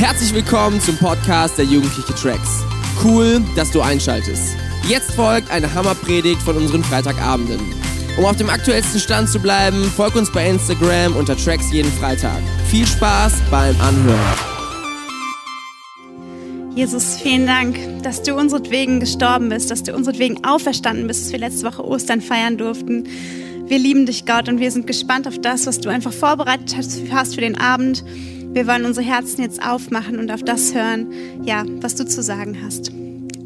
Herzlich willkommen zum Podcast der Jugendliche Tracks. Cool, dass du einschaltest. Jetzt folgt eine Hammerpredigt von unseren Freitagabenden. Um auf dem aktuellsten Stand zu bleiben, folg uns bei Instagram unter Tracks jeden Freitag. Viel Spaß beim Anhören. Jesus, vielen Dank, dass du unseretwegen gestorben bist, dass du unseretwegen auferstanden bist, dass wir letzte Woche Ostern feiern durften. Wir lieben dich, Gott, und wir sind gespannt auf das, was du einfach vorbereitet hast für den Abend. Wir wollen unsere Herzen jetzt aufmachen und auf das hören, ja, was du zu sagen hast.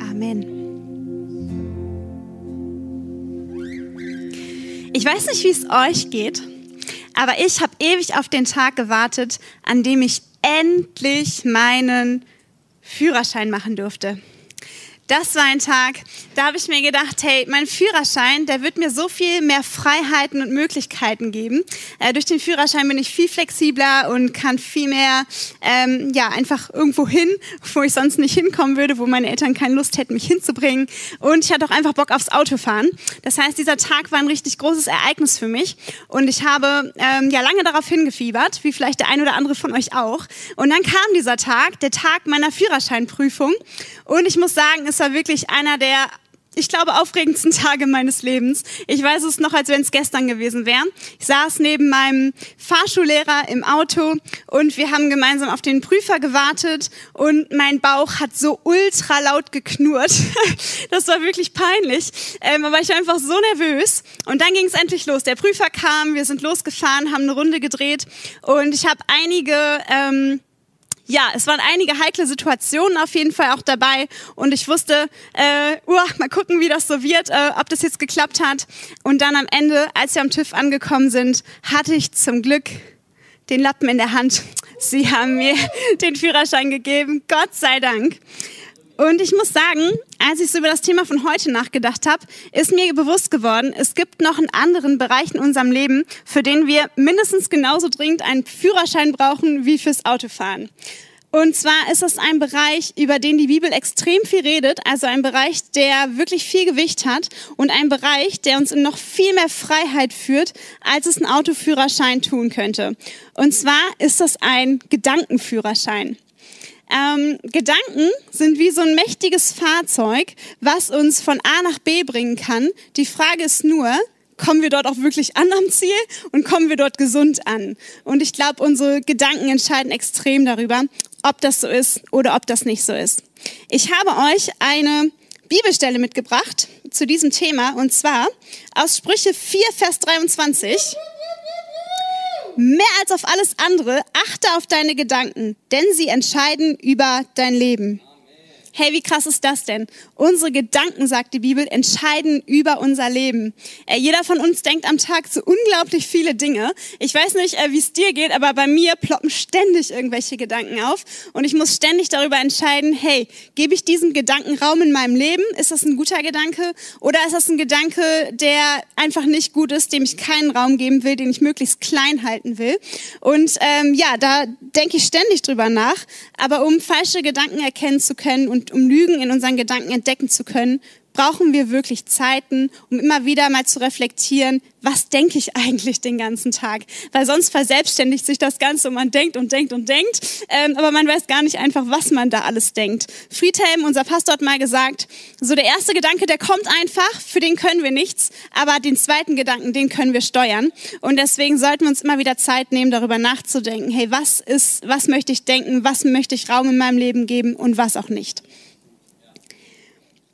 Amen. Ich weiß nicht, wie es euch geht, aber ich habe ewig auf den Tag gewartet, an dem ich endlich meinen Führerschein machen durfte. Das war ein Tag, da habe ich mir gedacht, hey, mein Führerschein, der wird mir so viel mehr Freiheiten und Möglichkeiten geben. Äh, durch den Führerschein bin ich viel flexibler und kann viel mehr, ähm, ja, einfach irgendwo hin, wo ich sonst nicht hinkommen würde, wo meine Eltern keine Lust hätten, mich hinzubringen. Und ich hatte auch einfach Bock aufs Autofahren. Das heißt, dieser Tag war ein richtig großes Ereignis für mich. Und ich habe ähm, ja lange darauf hingefiebert, wie vielleicht der ein oder andere von euch auch. Und dann kam dieser Tag, der Tag meiner Führerscheinprüfung. Und ich muss sagen, es war wirklich einer der ich glaube, aufregendsten Tage meines Lebens. Ich weiß es noch, als wenn es gestern gewesen wäre. Ich saß neben meinem Fahrschullehrer im Auto und wir haben gemeinsam auf den Prüfer gewartet und mein Bauch hat so ultra laut geknurrt. Das war wirklich peinlich, ähm, aber ich war einfach so nervös. Und dann ging es endlich los. Der Prüfer kam, wir sind losgefahren, haben eine Runde gedreht und ich habe einige... Ähm, ja, es waren einige heikle Situationen auf jeden Fall auch dabei und ich wusste, äh, uh, mal gucken, wie das so wird, äh, ob das jetzt geklappt hat. Und dann am Ende, als wir am TÜV angekommen sind, hatte ich zum Glück den Lappen in der Hand. Sie haben mir den Führerschein gegeben, Gott sei Dank. Und ich muss sagen, als ich so über das Thema von heute nachgedacht habe, ist mir bewusst geworden, es gibt noch einen anderen Bereich in unserem Leben, für den wir mindestens genauso dringend einen Führerschein brauchen wie fürs Autofahren. Und zwar ist es ein Bereich, über den die Bibel extrem viel redet, also ein Bereich, der wirklich viel Gewicht hat und ein Bereich, der uns in noch viel mehr Freiheit führt, als es ein Autoführerschein tun könnte. Und zwar ist das ein Gedankenführerschein. Ähm, Gedanken sind wie so ein mächtiges Fahrzeug, was uns von A nach B bringen kann. Die Frage ist nur, kommen wir dort auch wirklich an am Ziel und kommen wir dort gesund an? Und ich glaube, unsere Gedanken entscheiden extrem darüber, ob das so ist oder ob das nicht so ist. Ich habe euch eine Bibelstelle mitgebracht zu diesem Thema und zwar aus Sprüche 4, Vers 23 mehr als auf alles andere, achte auf deine Gedanken, denn sie entscheiden über dein Leben. Hey, wie krass ist das denn? Unsere Gedanken, sagt die Bibel, entscheiden über unser Leben. Äh, jeder von uns denkt am Tag so unglaublich viele Dinge. Ich weiß nicht, äh, wie es dir geht, aber bei mir ploppen ständig irgendwelche Gedanken auf und ich muss ständig darüber entscheiden, hey, gebe ich diesem Gedanken Raum in meinem Leben? Ist das ein guter Gedanke oder ist das ein Gedanke, der einfach nicht gut ist, dem ich keinen Raum geben will, den ich möglichst klein halten will? Und ähm, ja, da denke ich ständig drüber nach, aber um falsche Gedanken erkennen zu können und und um Lügen in unseren Gedanken entdecken zu können, brauchen wir wirklich Zeiten, um immer wieder mal zu reflektieren, was denke ich eigentlich den ganzen Tag? Weil sonst verselbstständigt sich das Ganze und man denkt und denkt und denkt, ähm, aber man weiß gar nicht einfach, was man da alles denkt. Friedhelm, unser Pastor, hat mal gesagt, so der erste Gedanke, der kommt einfach, für den können wir nichts, aber den zweiten Gedanken, den können wir steuern. Und deswegen sollten wir uns immer wieder Zeit nehmen, darüber nachzudenken, hey, was ist, was möchte ich denken, was möchte ich Raum in meinem Leben geben und was auch nicht.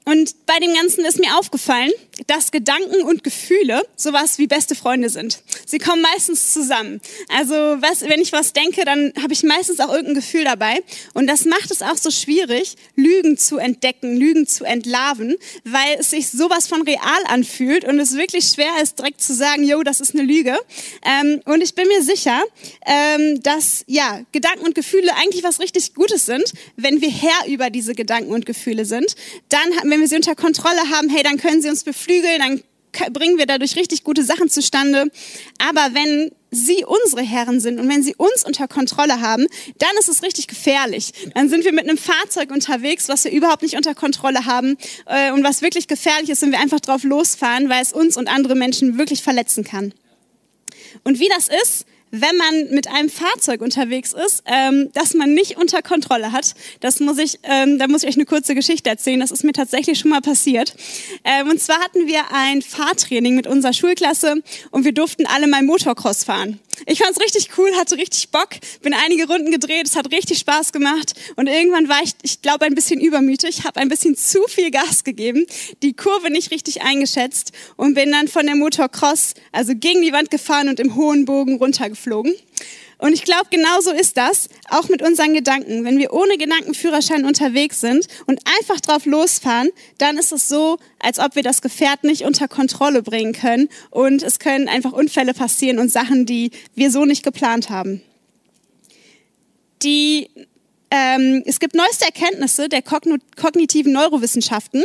Und bei dem Ganzen ist mir aufgefallen, dass Gedanken und Gefühle sowas wie beste Freunde sind. Sie kommen meistens zusammen. Also was, wenn ich was denke, dann habe ich meistens auch irgendein Gefühl dabei. Und das macht es auch so schwierig, Lügen zu entdecken, Lügen zu entlarven, weil es sich sowas von real anfühlt und es wirklich schwer ist, direkt zu sagen, yo, das ist eine Lüge. Ähm, und ich bin mir sicher, ähm, dass ja Gedanken und Gefühle eigentlich was richtig Gutes sind, wenn wir Herr über diese Gedanken und Gefühle sind. Dann, wenn wir sie unter Kontrolle haben, hey, dann können sie uns beflügeln, dann bringen wir dadurch richtig gute Sachen zustande. Aber wenn sie unsere Herren sind und wenn sie uns unter Kontrolle haben, dann ist es richtig gefährlich. Dann sind wir mit einem Fahrzeug unterwegs, was wir überhaupt nicht unter Kontrolle haben äh, und was wirklich gefährlich ist, wenn wir einfach drauf losfahren, weil es uns und andere Menschen wirklich verletzen kann. Und wie das ist, wenn man mit einem Fahrzeug unterwegs ist, ähm, das man nicht unter Kontrolle hat. Das muss ich, ähm, da muss ich euch eine kurze Geschichte erzählen. Das ist mir tatsächlich schon mal passiert. Ähm, und zwar hatten wir ein Fahrtraining mit unserer Schulklasse und wir durften alle mal Motocross fahren. Ich fand es richtig cool, hatte richtig Bock, bin einige Runden gedreht, es hat richtig Spaß gemacht und irgendwann war ich, ich glaube, ein bisschen übermütig, habe ein bisschen zu viel Gas gegeben, die Kurve nicht richtig eingeschätzt und bin dann von der Motocross, also gegen die Wand gefahren und im hohen Bogen runtergeflogen. Und ich glaube, genauso ist das auch mit unseren Gedanken. Wenn wir ohne Gedankenführerschein unterwegs sind und einfach drauf losfahren, dann ist es so, als ob wir das Gefährt nicht unter Kontrolle bringen können. Und es können einfach Unfälle passieren und Sachen, die wir so nicht geplant haben. Die ähm, es gibt neueste Erkenntnisse der kognitiven Neurowissenschaften,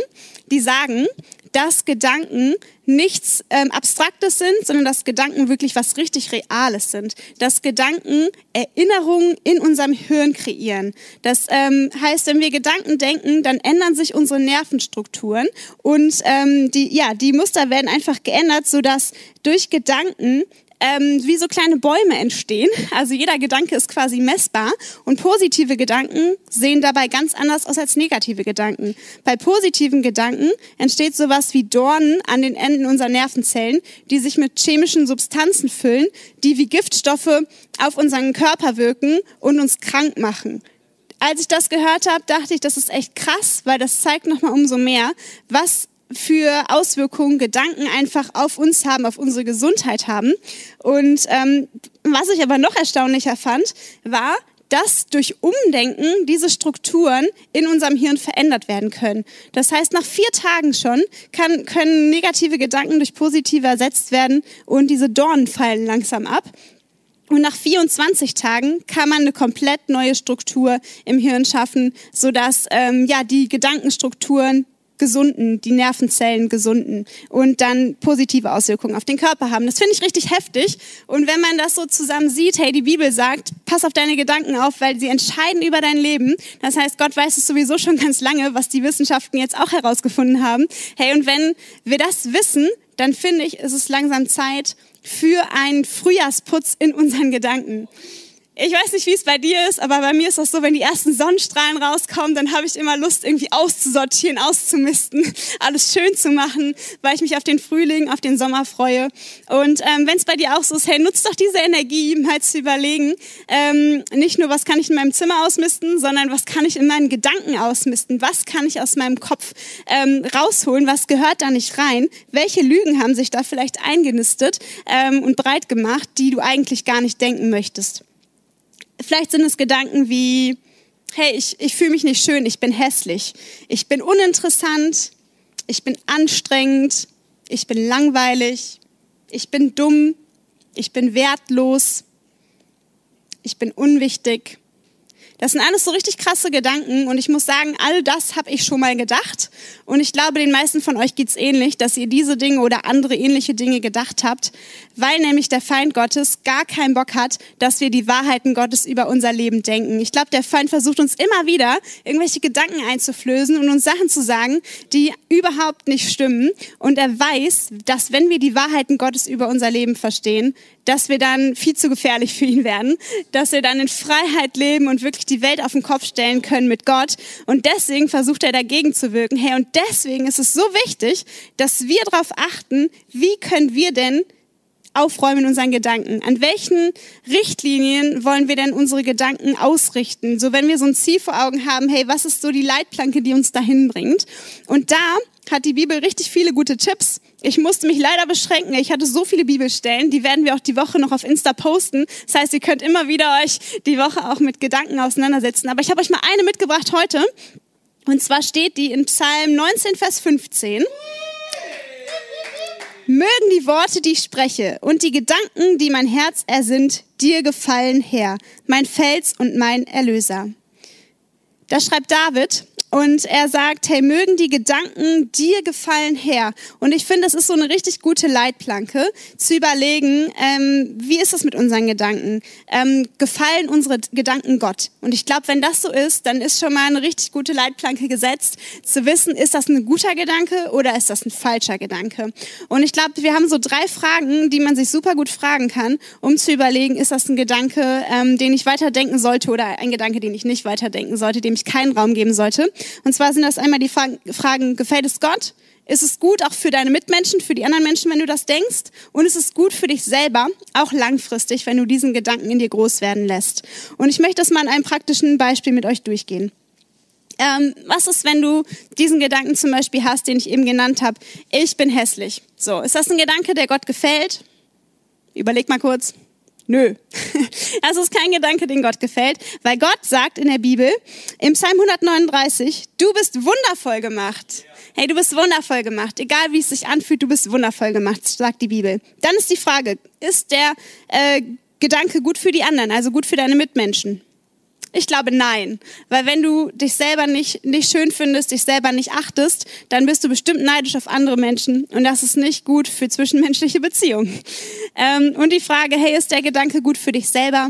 die sagen, dass Gedanken nichts ähm, Abstraktes sind, sondern dass Gedanken wirklich was richtig Reales sind. Dass Gedanken Erinnerungen in unserem Hirn kreieren. Das ähm, heißt, wenn wir Gedanken denken, dann ändern sich unsere Nervenstrukturen und ähm, die, ja, die Muster werden einfach geändert, sodass durch Gedanken ähm, wie so kleine Bäume entstehen. Also jeder Gedanke ist quasi messbar und positive Gedanken sehen dabei ganz anders aus als negative Gedanken. Bei positiven Gedanken entsteht sowas wie Dornen an den Enden unserer Nervenzellen, die sich mit chemischen Substanzen füllen, die wie Giftstoffe auf unseren Körper wirken und uns krank machen als ich das gehört habe, dachte ich, das ist echt krass, weil das zeigt nochmal umso mehr, was für Auswirkungen Gedanken einfach auf uns haben, auf unsere Gesundheit haben. Und ähm, was ich aber noch erstaunlicher fand, war, dass durch Umdenken diese Strukturen in unserem Hirn verändert werden können. Das heißt, nach vier Tagen schon kann, können negative Gedanken durch positive ersetzt werden und diese Dornen fallen langsam ab. Und nach 24 Tagen kann man eine komplett neue Struktur im Hirn schaffen, sodass ähm, ja die Gedankenstrukturen gesunden, die Nervenzellen gesunden und dann positive Auswirkungen auf den Körper haben. Das finde ich richtig heftig. Und wenn man das so zusammen sieht, hey, die Bibel sagt, pass auf deine Gedanken auf, weil sie entscheiden über dein Leben. Das heißt, Gott weiß es sowieso schon ganz lange, was die Wissenschaften jetzt auch herausgefunden haben. Hey, und wenn wir das wissen, dann finde ich, ist es langsam Zeit für einen Frühjahrsputz in unseren Gedanken. Ich weiß nicht, wie es bei dir ist, aber bei mir ist das so, wenn die ersten Sonnenstrahlen rauskommen, dann habe ich immer Lust, irgendwie auszusortieren, auszumisten, alles schön zu machen, weil ich mich auf den Frühling, auf den Sommer freue. Und ähm, wenn es bei dir auch so ist, hey, nutzt doch diese Energie, mal zu überlegen, ähm, nicht nur, was kann ich in meinem Zimmer ausmisten, sondern was kann ich in meinen Gedanken ausmisten, was kann ich aus meinem Kopf ähm, rausholen, was gehört da nicht rein, welche Lügen haben sich da vielleicht eingenistet ähm, und breit gemacht, die du eigentlich gar nicht denken möchtest. Vielleicht sind es Gedanken wie, hey, ich, ich fühle mich nicht schön, ich bin hässlich, ich bin uninteressant, ich bin anstrengend, ich bin langweilig, ich bin dumm, ich bin wertlos, ich bin unwichtig. Das sind alles so richtig krasse Gedanken und ich muss sagen, all das habe ich schon mal gedacht und ich glaube, den meisten von euch geht's ähnlich, dass ihr diese Dinge oder andere ähnliche Dinge gedacht habt, weil nämlich der Feind Gottes gar keinen Bock hat, dass wir die Wahrheiten Gottes über unser Leben denken. Ich glaube, der Feind versucht uns immer wieder irgendwelche Gedanken einzuflößen und uns Sachen zu sagen, die überhaupt nicht stimmen und er weiß, dass wenn wir die Wahrheiten Gottes über unser Leben verstehen, dass wir dann viel zu gefährlich für ihn werden, dass wir dann in Freiheit leben und wirklich die Welt auf den Kopf stellen können mit Gott. Und deswegen versucht er dagegen zu wirken. Hey, und deswegen ist es so wichtig, dass wir darauf achten, wie können wir denn aufräumen in unseren Gedanken? An welchen Richtlinien wollen wir denn unsere Gedanken ausrichten? So, wenn wir so ein Ziel vor Augen haben, hey, was ist so die Leitplanke, die uns dahin bringt? Und da hat die Bibel richtig viele gute Tipps. Ich musste mich leider beschränken. Ich hatte so viele Bibelstellen, die werden wir auch die Woche noch auf Insta posten. Das heißt, ihr könnt immer wieder euch die Woche auch mit Gedanken auseinandersetzen. Aber ich habe euch mal eine mitgebracht heute. Und zwar steht die in Psalm 19, Vers 15. Mögen die Worte, die ich spreche, und die Gedanken, die mein Herz ersinnt, dir gefallen, Herr, mein Fels und mein Erlöser. Da schreibt David, Und er sagt, hey, mögen die Gedanken dir gefallen, Herr. Und ich finde, das ist so eine richtig gute Leitplanke, zu überlegen, ähm, wie ist das mit unseren Gedanken? Ähm, gefallen unsere Gedanken Gott? Und ich glaube, wenn das so ist, dann ist schon mal eine richtig gute Leitplanke gesetzt, zu wissen, ist das ein guter Gedanke oder ist das ein falscher Gedanke? Und ich glaube, wir haben so drei Fragen, die man sich super gut fragen kann, um zu überlegen, ist das ein Gedanke, ähm, den ich weiterdenken sollte oder ein Gedanke, den ich nicht weiterdenken sollte, dem ich keinen Raum geben sollte. Und zwar sind das einmal die Fragen, gefällt es Gott? Ist es gut auch für deine Mitmenschen, für die anderen Menschen, wenn du das denkst? Und ist es gut für dich selber, auch langfristig, wenn du diesen Gedanken in dir groß werden lässt? Und ich möchte das mal an einem praktischen Beispiel mit euch durchgehen. Ähm, was ist, wenn du diesen Gedanken zum Beispiel hast, den ich eben genannt habe? Ich bin hässlich. So, ist das ein Gedanke, der Gott gefällt? Überleg mal kurz. Nö. Das ist kein Gedanke, den Gott gefällt, weil Gott sagt in der Bibel, im Psalm 139, du bist wundervoll gemacht. Hey, du bist wundervoll gemacht. Egal wie es sich anfühlt, du bist wundervoll gemacht, sagt die Bibel. Dann ist die Frage, ist der äh, Gedanke gut für die anderen, also gut für deine Mitmenschen? Ich glaube nein, weil wenn du dich selber nicht, nicht schön findest, dich selber nicht achtest, dann bist du bestimmt neidisch auf andere Menschen und das ist nicht gut für zwischenmenschliche Beziehungen. Ähm, und die Frage, hey, ist der Gedanke gut für dich selber?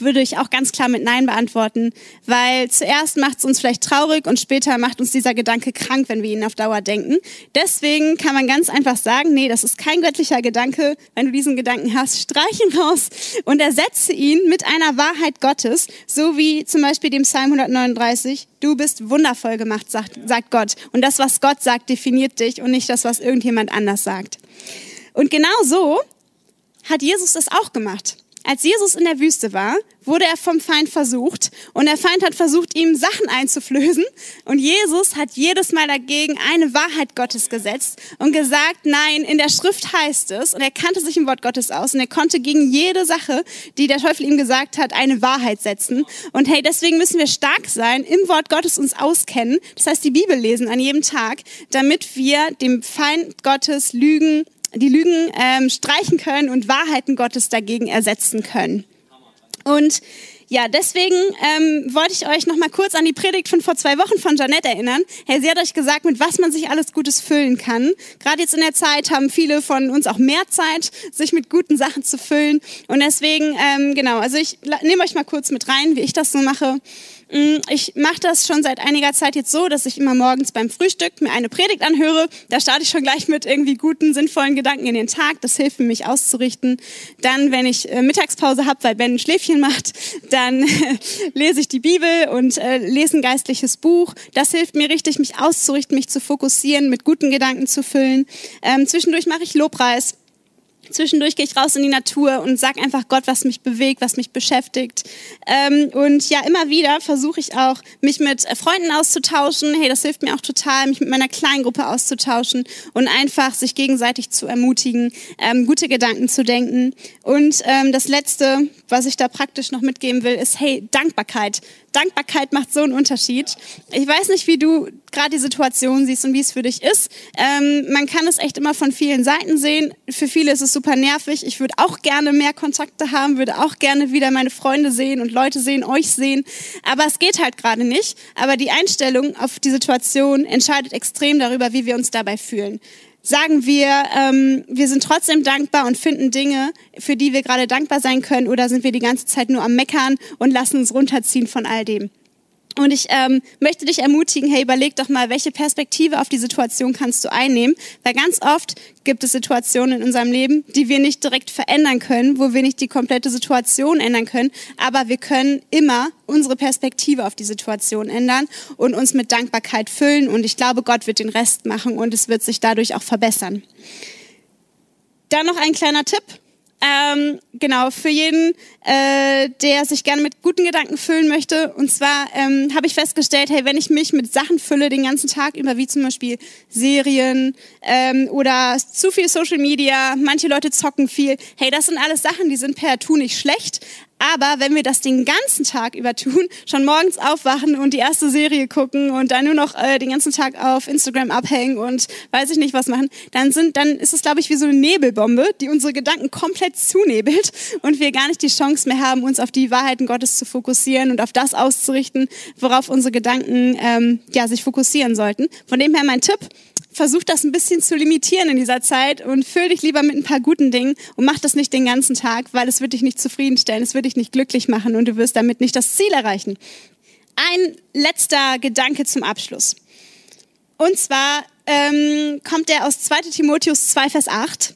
Würde ich auch ganz klar mit Nein beantworten, weil zuerst macht es uns vielleicht traurig und später macht uns dieser Gedanke krank, wenn wir ihn auf Dauer denken. Deswegen kann man ganz einfach sagen, nee, das ist kein göttlicher Gedanke. Wenn du diesen Gedanken hast, streich ihn raus und ersetze ihn mit einer Wahrheit Gottes, so wie zum Beispiel dem Psalm 139, du bist wundervoll gemacht, sagt, sagt Gott. Und das, was Gott sagt, definiert dich und nicht das, was irgendjemand anders sagt. Und genau so hat Jesus das auch gemacht. Als Jesus in der Wüste war, wurde er vom Feind versucht und der Feind hat versucht, ihm Sachen einzuflößen und Jesus hat jedes Mal dagegen eine Wahrheit Gottes gesetzt und gesagt, nein, in der Schrift heißt es und er kannte sich im Wort Gottes aus und er konnte gegen jede Sache, die der Teufel ihm gesagt hat, eine Wahrheit setzen. Und hey, deswegen müssen wir stark sein, im Wort Gottes uns auskennen, das heißt die Bibel lesen an jedem Tag, damit wir dem Feind Gottes Lügen die Lügen ähm, streichen können und Wahrheiten Gottes dagegen ersetzen können. Und ja, deswegen ähm, wollte ich euch noch mal kurz an die Predigt von vor zwei Wochen von Janette erinnern. Hey, sie hat euch gesagt, mit was man sich alles Gutes füllen kann. Gerade jetzt in der Zeit haben viele von uns auch mehr Zeit, sich mit guten Sachen zu füllen. Und deswegen, ähm, genau, also ich nehme euch mal kurz mit rein, wie ich das so mache. Mm, ich mache das schon seit einiger Zeit jetzt so, dass ich immer morgens beim Frühstück mir eine Predigt anhöre. Da starte ich schon gleich mit irgendwie guten, sinnvollen Gedanken in den Tag. Das hilft mir, mich auszurichten. Dann, wenn ich äh, Mittagspause habe, weil Ben ein Schläfchen macht, dann lese ich die Bibel und äh, lese ein geistliches Buch. Das hilft mir richtig, mich auszurichten, mich zu fokussieren, mit guten Gedanken zu füllen. Ähm, zwischendurch mache ich Lobpreis. Zwischendurch gehe ich raus in die Natur und sage einfach Gott, was mich bewegt, was mich beschäftigt. Ähm, und ja, immer wieder versuche ich auch, mich mit äh, Freunden auszutauschen. Hey, das hilft mir auch total, mich mit meiner Kleingruppe auszutauschen und einfach sich gegenseitig zu ermutigen, ähm, gute Gedanken zu denken. Und ähm, das Letzte, was ich da praktisch noch mitgeben will, ist, hey, Dankbarkeit. Dankbarkeit macht so einen Unterschied. Ich weiß nicht, wie du gerade die Situation siehst und wie es für dich ist. Ähm, man kann es echt immer von vielen Seiten sehen. Für viele ist es super nervig. Ich würde auch gerne mehr Kontakte haben, würde auch gerne wieder meine Freunde sehen und Leute sehen, euch sehen. Aber es geht halt gerade nicht. Aber die Einstellung auf die Situation entscheidet extrem darüber, wie wir uns dabei fühlen sagen wir, ähm, wir sind trotzdem dankbar und finden Dinge, für die wir gerade dankbar sein können, oder sind wir die ganze Zeit nur am Meckern und lassen uns runterziehen von all dem? Und ich ähm, möchte dich ermutigen, hey, überleg doch mal, welche Perspektive auf die Situation kannst du einnehmen, weil ganz oft gibt es Situationen in unserem Leben, die wir nicht direkt verändern können, wo wir nicht die komplette Situation ändern können, aber wir können immer unsere Perspektive auf die Situation ändern und uns mit Dankbarkeit füllen. Und ich glaube, Gott wird den Rest machen und es wird sich dadurch auch verbessern. Dann noch ein kleiner Tipp ähm, genau, für jeden, äh, der sich gerne mit guten Gedanken füllen möchte. Und zwar ähm, habe ich festgestellt, hey, wenn ich mich mit Sachen fülle den ganzen Tag über, wie zum Beispiel Serien ähm, oder zu viel Social Media, manche Leute zocken viel, hey, das sind alles Sachen, die sind per Tu nicht schlecht, Aber wenn wir das den ganzen Tag über tun, schon morgens aufwachen und die erste Serie gucken und dann nur noch äh, den ganzen Tag auf Instagram abhängen und weiß ich nicht was machen, dann sind, dann ist es glaube ich wie so eine Nebelbombe, die unsere Gedanken komplett zunebelt und wir gar nicht die Chance mehr haben, uns auf die Wahrheiten Gottes zu fokussieren und auf das auszurichten, worauf unsere Gedanken ähm, ja sich fokussieren sollten. Von dem her mein Tipp: versuch das ein bisschen zu limitieren in dieser Zeit und füll dich lieber mit ein paar guten Dingen und mach das nicht den ganzen Tag, weil es wird dich nicht zufriedenstellen, es wird dich nicht glücklich machen und du wirst damit nicht das Ziel erreichen. Ein letzter Gedanke zum Abschluss. Und zwar ähm, kommt der aus 2 Timotheus 2, Vers 8.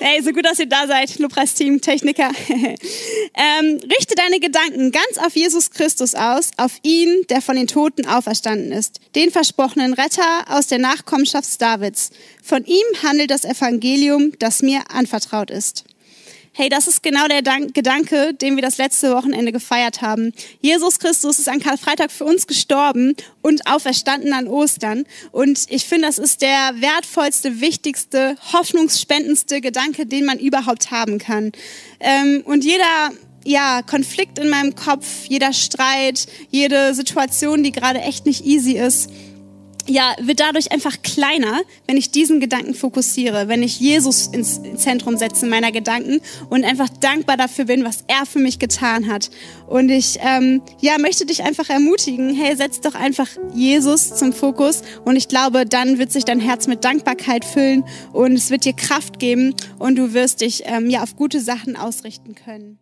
Hey, so gut, dass ihr da seid, Lobpreisteam, Techniker. ähm, richte deine Gedanken ganz auf Jesus Christus aus, auf ihn, der von den Toten auferstanden ist, den versprochenen Retter aus der Nachkommenschaft Davids. Von ihm handelt das Evangelium, das mir anvertraut ist. Hey, das ist genau der Dank Gedanke, den wir das letzte Wochenende gefeiert haben. Jesus Christus ist an Karfreitag für uns gestorben und auferstanden an Ostern. Und ich finde, das ist der wertvollste, wichtigste, hoffnungsspendendste Gedanke, den man überhaupt haben kann. Ähm, und jeder ja, Konflikt in meinem Kopf, jeder Streit, jede Situation, die gerade echt nicht easy ist, ja, wird dadurch einfach kleiner, wenn ich diesen Gedanken fokussiere, wenn ich Jesus ins Zentrum setze meiner Gedanken und einfach dankbar dafür bin, was er für mich getan hat. Und ich ähm, ja, möchte dich einfach ermutigen, hey, setz doch einfach Jesus zum Fokus und ich glaube, dann wird sich dein Herz mit Dankbarkeit füllen und es wird dir Kraft geben und du wirst dich ähm, ja auf gute Sachen ausrichten können.